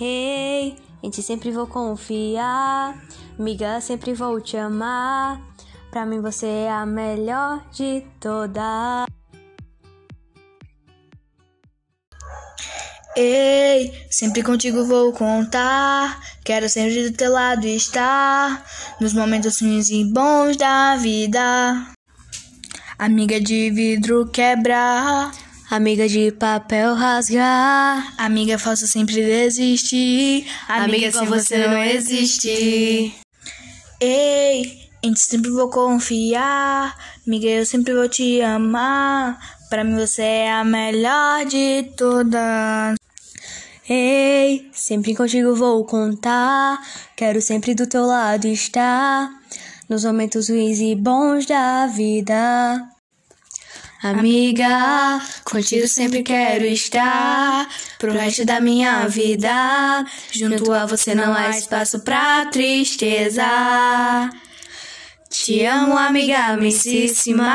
Ei, em ti sempre vou confiar. Amiga, sempre vou te amar. Pra mim você é a melhor de todas. Ei, sempre contigo vou contar. Quero sempre do teu lado estar. Nos momentos ruins e bons da vida. Amiga de vidro quebrar. Amiga de papel rasgar. Amiga falsa sempre desistir. Amiga, Amiga, sem com você não existe. Ei, em ti sempre vou confiar. Amiga, eu sempre vou te amar. Pra mim você é a melhor de todas. Ei, sempre contigo vou contar. Quero sempre do teu lado estar. Nos momentos ruins e bons da vida. Amiga, contigo sempre quero estar pro resto da minha vida. Junto a você não há espaço pra tristeza. Te amo, amiga amicíssima.